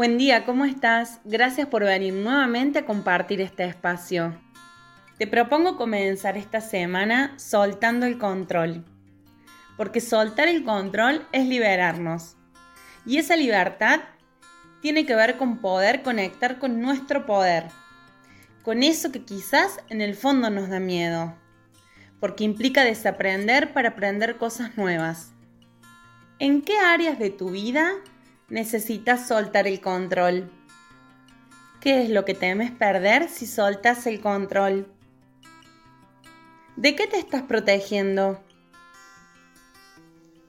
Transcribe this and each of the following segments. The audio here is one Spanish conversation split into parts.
Buen día, ¿cómo estás? Gracias por venir nuevamente a compartir este espacio. Te propongo comenzar esta semana soltando el control, porque soltar el control es liberarnos. Y esa libertad tiene que ver con poder conectar con nuestro poder, con eso que quizás en el fondo nos da miedo, porque implica desaprender para aprender cosas nuevas. ¿En qué áreas de tu vida necesitas soltar el control? ¿Qué es lo que temes perder si soltas el control? ¿De qué te estás protegiendo?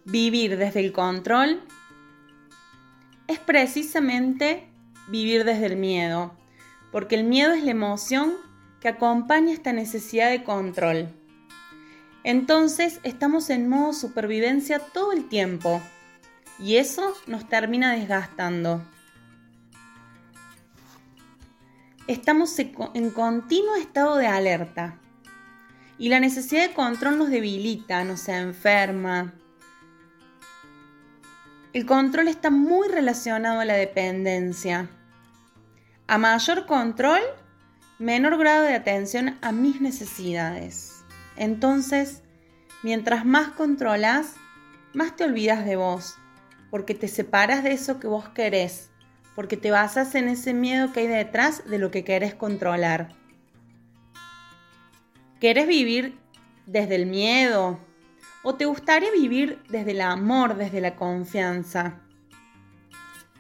Vivir desde el control es precisamente vivir desde el miedo, porque el miedo es la emoción que acompaña esta necesidad de control. Entonces estamos en modo supervivencia todo el tiempo y eso nos termina desgastando. Estamos en continuo estado de alerta y la necesidad de control nos debilita, nos enferma. El control está muy relacionado a la dependencia. A mayor control, menor grado de atención a mis necesidades. Entonces, mientras más controlas, más te olvidas de vos, porque te separas de eso que vos querés, porque te basas en ese miedo que hay detrás de lo que querés controlar. ¿Querés vivir desde el miedo? ¿O te gustaría vivir desde el amor, desde la confianza?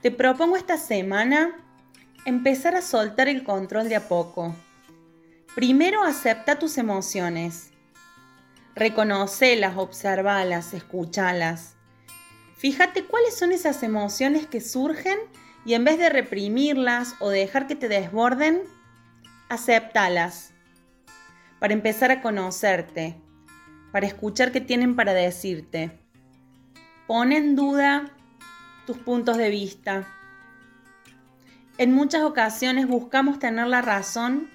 Te propongo esta semana empezar a soltar el control de a poco. Primero acepta tus emociones. Reconocelas, observalas, escúchalas. Fíjate cuáles son esas emociones que surgen y en vez de reprimirlas o dejar que te desborden, acéptalas para empezar a conocerte, para escuchar qué tienen para decirte. Pon en duda tus puntos de vista. En muchas ocasiones buscamos tener la razón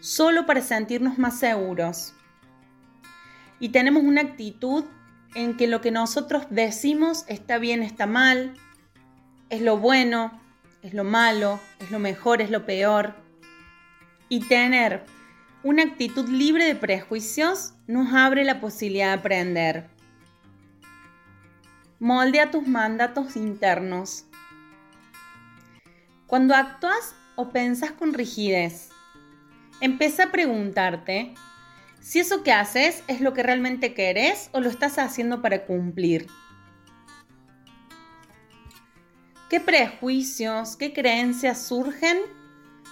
solo para sentirnos más seguros. Y tenemos una actitud en que lo que nosotros decimos está bien, está mal, es lo bueno, es lo malo, es lo mejor, es lo peor. Y tener una actitud libre de prejuicios nos abre la posibilidad de aprender. Moldea tus mandatos internos. Cuando actúas o pensas con rigidez, empieza a preguntarte si eso que haces es lo que realmente querés o lo estás haciendo para cumplir. ¿Qué prejuicios, qué creencias surgen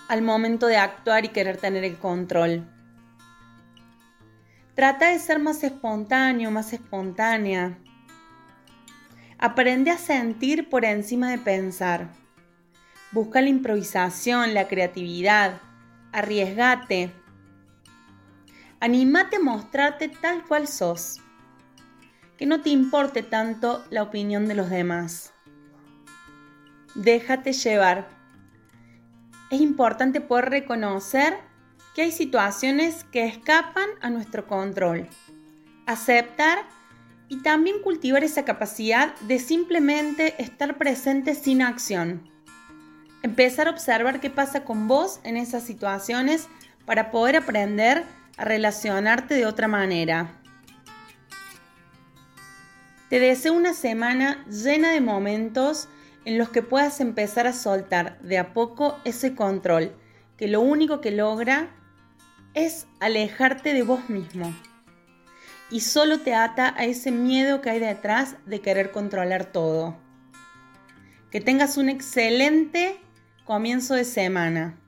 al momento de actuar y querer tener el control? Trata de ser más espontáneo, más espontánea. Aprende a sentir por encima de pensar. Busca la improvisación, la creatividad. Arriesgate. Anímate a mostrarte tal cual sos. Que no te importe tanto la opinión de los demás. Déjate llevar. Es importante poder reconocer que hay situaciones que escapan a nuestro control. Aceptar y también cultivar esa capacidad de simplemente estar presente sin acción. Empezar a observar qué pasa con vos en esas situaciones para poder aprender relacionarte de otra manera. Te deseo una semana llena de momentos en los que puedas empezar a soltar de a poco ese control, que lo único que logra es alejarte de vos mismo y solo te ata a ese miedo que hay detrás de querer controlar todo. Que tengas un excelente comienzo de semana.